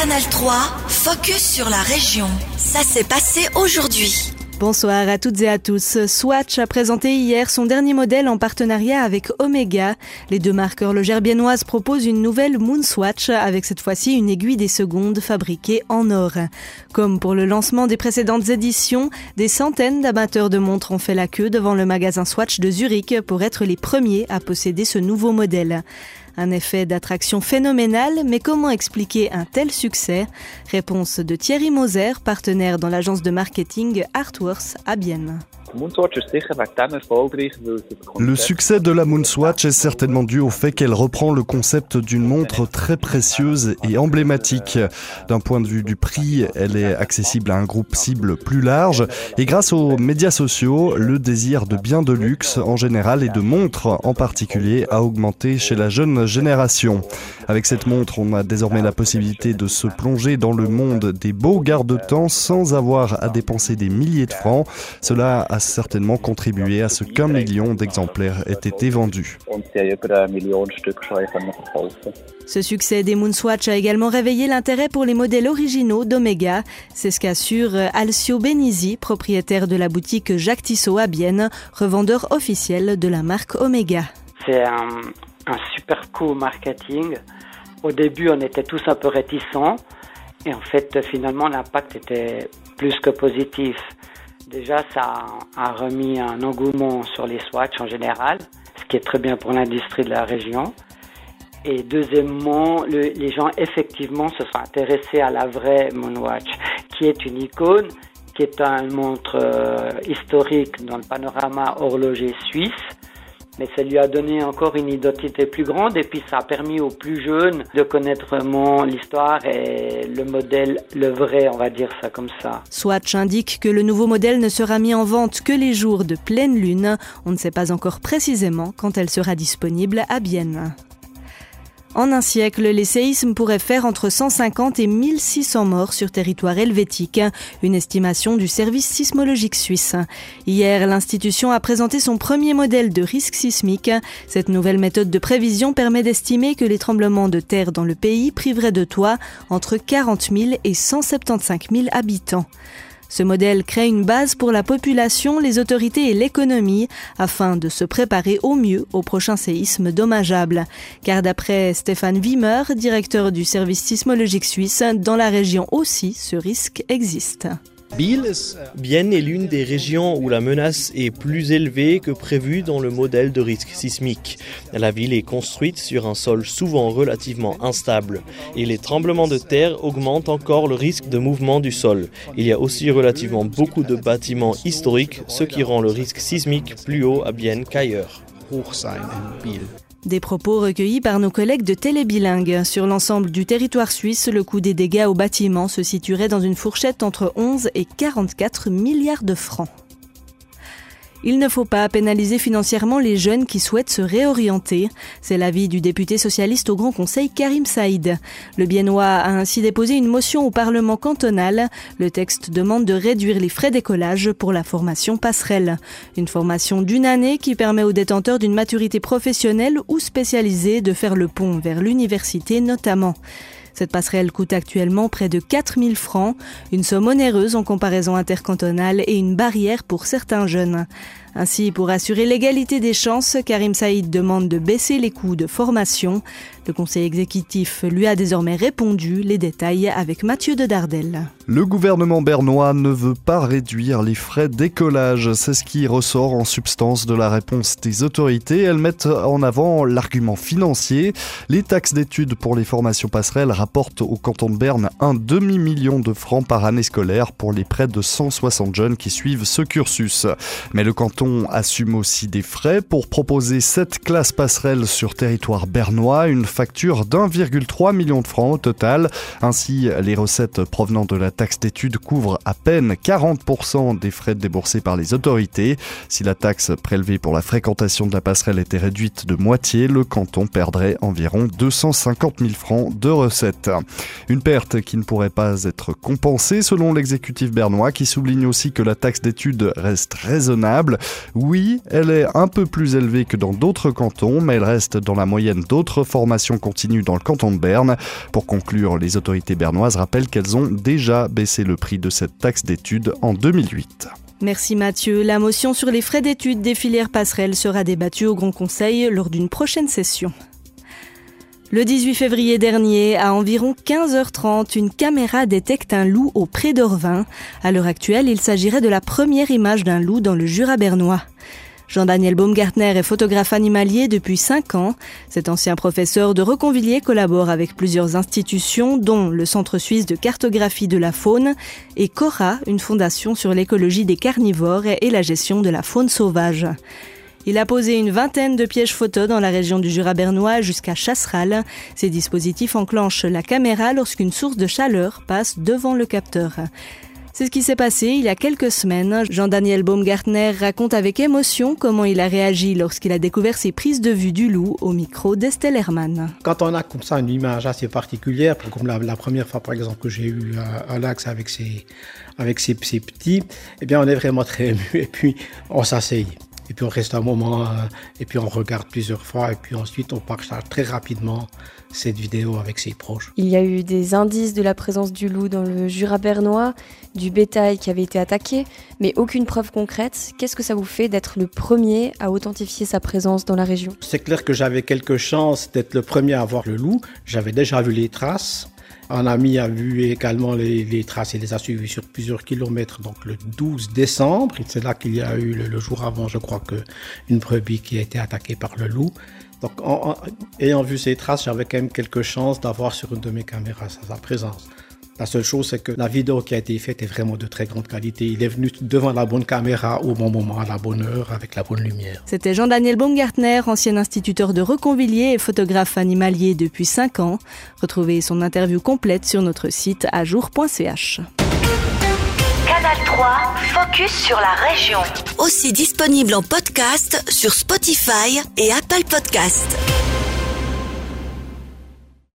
Canal 3, focus sur la région. Ça s'est passé aujourd'hui. Bonsoir à toutes et à tous. Swatch a présenté hier son dernier modèle en partenariat avec Omega. Les deux marques horlogères biennoises proposent une nouvelle Moon Swatch avec cette fois-ci une aiguille des secondes fabriquée en or. Comme pour le lancement des précédentes éditions, des centaines d'amateurs de montres ont fait la queue devant le magasin Swatch de Zurich pour être les premiers à posséder ce nouveau modèle. Un effet d'attraction phénoménal, mais comment expliquer un tel succès? Réponse de Thierry Moser, partenaire dans l'agence de marketing Artworks à Bienne. Le succès de la Moonswatch est certainement dû au fait qu'elle reprend le concept d'une montre très précieuse et emblématique. D'un point de vue du prix, elle est accessible à un groupe cible plus large et grâce aux médias sociaux, le désir de biens de luxe en général et de montres en particulier a augmenté chez la jeune génération. Avec cette montre, on a désormais la possibilité de se plonger dans le monde des beaux garde-temps sans avoir à dépenser des milliers de francs. Cela a certainement contribué à ce qu'un million d'exemplaires aient été vendus. Ce succès des Moonswatch a également réveillé l'intérêt pour les modèles originaux d'Omega. C'est ce qu'assure Alcio Benizi, propriétaire de la boutique Jacques Tissot à Bienne, revendeur officiel de la marque Omega. C'est un, un super coup marketing. Au début, on était tous un peu réticents. Et en fait, finalement, l'impact était plus que positif. Déjà, ça a remis un engouement sur les Swatch en général, ce qui est très bien pour l'industrie de la région. Et deuxièmement, les gens effectivement se sont intéressés à la vraie Moonwatch, qui est une icône, qui est une montre euh, historique dans le panorama horloger suisse, mais ça lui a donné encore une identité plus grande et puis ça a permis aux plus jeunes de connaître vraiment l'histoire et le modèle, le vrai, on va dire ça comme ça. Swatch indique que le nouveau modèle ne sera mis en vente que les jours de pleine lune. On ne sait pas encore précisément quand elle sera disponible à Bienne. En un siècle, les séismes pourraient faire entre 150 et 1600 morts sur territoire helvétique, une estimation du service sismologique suisse. Hier, l'institution a présenté son premier modèle de risque sismique. Cette nouvelle méthode de prévision permet d'estimer que les tremblements de terre dans le pays priveraient de toit entre 40 000 et 175 000 habitants. Ce modèle crée une base pour la population, les autorités et l'économie afin de se préparer au mieux au prochain séisme dommageable. Car d'après Stéphane Wimmer, directeur du service sismologique suisse, dans la région aussi, ce risque existe. Bienne est l'une des régions où la menace est plus élevée que prévu dans le modèle de risque sismique. La ville est construite sur un sol souvent relativement instable et les tremblements de terre augmentent encore le risque de mouvement du sol. Il y a aussi relativement beaucoup de bâtiments historiques, ce qui rend le risque sismique plus haut à Bienne qu'ailleurs. Des propos recueillis par nos collègues de Télébilingue. Sur l'ensemble du territoire suisse, le coût des dégâts aux bâtiments se situerait dans une fourchette entre 11 et 44 milliards de francs. Il ne faut pas pénaliser financièrement les jeunes qui souhaitent se réorienter. C'est l'avis du député socialiste au Grand Conseil Karim Saïd. Le Biennois a ainsi déposé une motion au Parlement cantonal. Le texte demande de réduire les frais d'écolage pour la formation passerelle. Une formation d'une année qui permet aux détenteurs d'une maturité professionnelle ou spécialisée de faire le pont vers l'université notamment. Cette passerelle coûte actuellement près de 4000 francs, une somme onéreuse en comparaison intercantonale et une barrière pour certains jeunes. Ainsi, pour assurer l'égalité des chances, Karim Saïd demande de baisser les coûts de formation. Le conseil exécutif lui a désormais répondu. Les détails avec Mathieu de Dardel. Le gouvernement bernois ne veut pas réduire les frais d'écolage. C'est ce qui ressort en substance de la réponse des autorités. Elles mettent en avant l'argument financier. Les taxes d'études pour les formations passerelles rapportent au canton de Berne un demi-million de francs par année scolaire pour les près de 160 jeunes qui suivent ce cursus. Mais le canton assume aussi des frais pour proposer cette classe passerelle sur territoire bernois, une facture d'1,3 million de francs au total. Ainsi, les recettes provenant de la taxe d'études couvrent à peine 40% des frais déboursés par les autorités. Si la taxe prélevée pour la fréquentation de la passerelle était réduite de moitié, le canton perdrait environ 250 000 francs de recettes. Une perte qui ne pourrait pas être compensée selon l'exécutif bernois qui souligne aussi que la taxe d'études reste raisonnable. Oui, elle est un peu plus élevée que dans d'autres cantons, mais elle reste dans la moyenne d'autres formations continues dans le canton de Berne. Pour conclure, les autorités bernoises rappellent qu'elles ont déjà baissé le prix de cette taxe d'études en 2008. Merci Mathieu. La motion sur les frais d'études des filières passerelles sera débattue au Grand Conseil lors d'une prochaine session. Le 18 février dernier, à environ 15h30, une caméra détecte un loup au Pré d'Orvin. À l'heure actuelle, il s'agirait de la première image d'un loup dans le Jura bernois. Jean-Daniel Baumgartner est photographe animalier depuis 5 ans. Cet ancien professeur de Reconvilliers collabore avec plusieurs institutions, dont le Centre suisse de cartographie de la faune et Cora, une fondation sur l'écologie des carnivores et la gestion de la faune sauvage. Il a posé une vingtaine de pièges photos dans la région du Jura bernois jusqu'à Chasseral. Ces dispositifs enclenchent la caméra lorsqu'une source de chaleur passe devant le capteur. C'est ce qui s'est passé il y a quelques semaines. Jean-Daniel Baumgartner raconte avec émotion comment il a réagi lorsqu'il a découvert ses prises de vue du loup au micro d'Estelle Herman. Quand on a comme ça une image assez particulière, comme la, première fois par exemple que j'ai eu un l'axe avec ses, avec ses, petits, eh bien on est vraiment très ému et puis on s'asseye et puis on reste un moment, euh, et puis on regarde plusieurs fois, et puis ensuite on partage très rapidement cette vidéo avec ses proches. Il y a eu des indices de la présence du loup dans le Jura bernois, du bétail qui avait été attaqué, mais aucune preuve concrète. Qu'est-ce que ça vous fait d'être le premier à authentifier sa présence dans la région? C'est clair que j'avais quelques chances d'être le premier à voir le loup. J'avais déjà vu les traces. Un ami a vu également les, traces et les a suivis sur plusieurs kilomètres, donc le 12 décembre. C'est là qu'il y a eu le, jour avant, je crois, que une brebis qui a été attaquée par le loup. Donc, en, ayant vu ces traces, j'avais quand même quelques chances d'avoir sur une de mes caméras sa présence. La seule chose, c'est que la vidéo qui a été faite est vraiment de très grande qualité. Il est venu devant la bonne caméra au bon moment, à la bonne heure, avec la bonne lumière. C'était Jean-Daniel Baumgartner, ancien instituteur de Reconvilliers et photographe animalier depuis 5 ans. Retrouvez son interview complète sur notre site ajour.ch. Canal 3, focus sur la région. Aussi disponible en podcast sur Spotify et Apple Podcast.